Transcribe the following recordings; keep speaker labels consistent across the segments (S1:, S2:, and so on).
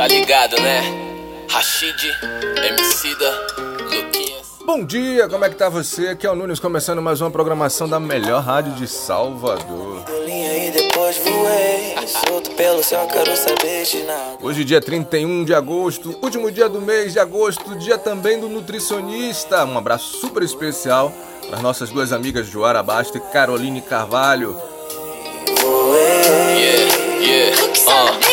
S1: Tá ligado, né? Rashid, Emicida, Luquinhas.
S2: Bom dia, como é que tá você? Aqui é o Nunes começando mais uma programação da melhor rádio de Salvador. Hoje, dia 31 de agosto, último dia do mês de agosto, dia também do nutricionista. Um abraço super especial para as nossas duas amigas Joara Basta e Caroline Carvalho.
S1: Yeah, yeah, uh.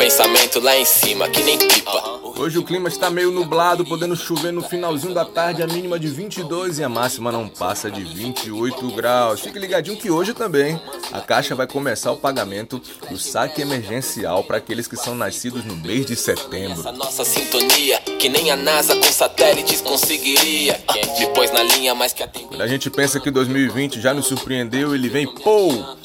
S1: Pensamento lá em cima, que nem pipa.
S2: Hoje o clima está meio nublado, podendo chover no finalzinho da tarde, a mínima de 22 e a máxima não passa de 28 graus. Fique ligadinho que hoje também a Caixa vai começar o pagamento do saque emergencial para aqueles que são nascidos no mês de setembro.
S1: Essa nossa sintonia, que nem a NASA com satélites conseguiria. Me pôs na linha, mas que atendeu.
S2: Quando a gente pensa que 2020 já nos surpreendeu, ele vem, pô!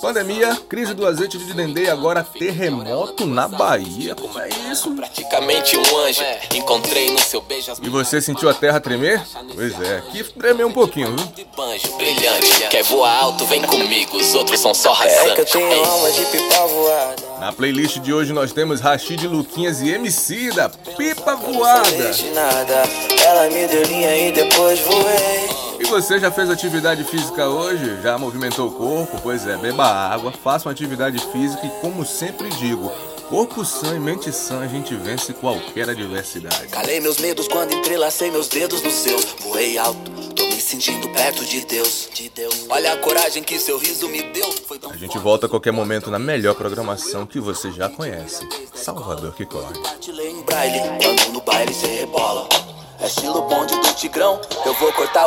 S2: Pandemia, crise do azeite de dendê e agora terremoto na Bahia. Como é isso?
S1: Praticamente um anjo. Encontrei no seu beijo
S2: E você sentiu a terra tremer? Pois é, aqui tremeu um pouquinho, viu?
S1: banjo brilhante. Quer voar alto, vem comigo. Os outros são só
S3: É que eu
S1: rasantes.
S3: tenho alma de pipa voada.
S2: Na playlist de hoje nós temos Rashid Luquinhas e MC da Pipa Voada.
S3: Ela me deu linha e depois voei.
S2: E você já fez atividade física hoje? Já movimentou o corpo? Pois é, beba água, faça uma atividade física e como sempre digo, corpo sã e mente sã a gente vence qualquer adversidade.
S3: Calei meus medos quando entrelacei meus dedos nos seus. Voei alto, tô me sentindo perto de Deus. De Deus. Olha a coragem que seu riso me deu.
S2: A gente volta a qualquer momento na melhor programação que você já conhece. Salvador que corre.
S3: Quando no baile cê rebola. É estilo bonde do tigrão. Eu vou cortar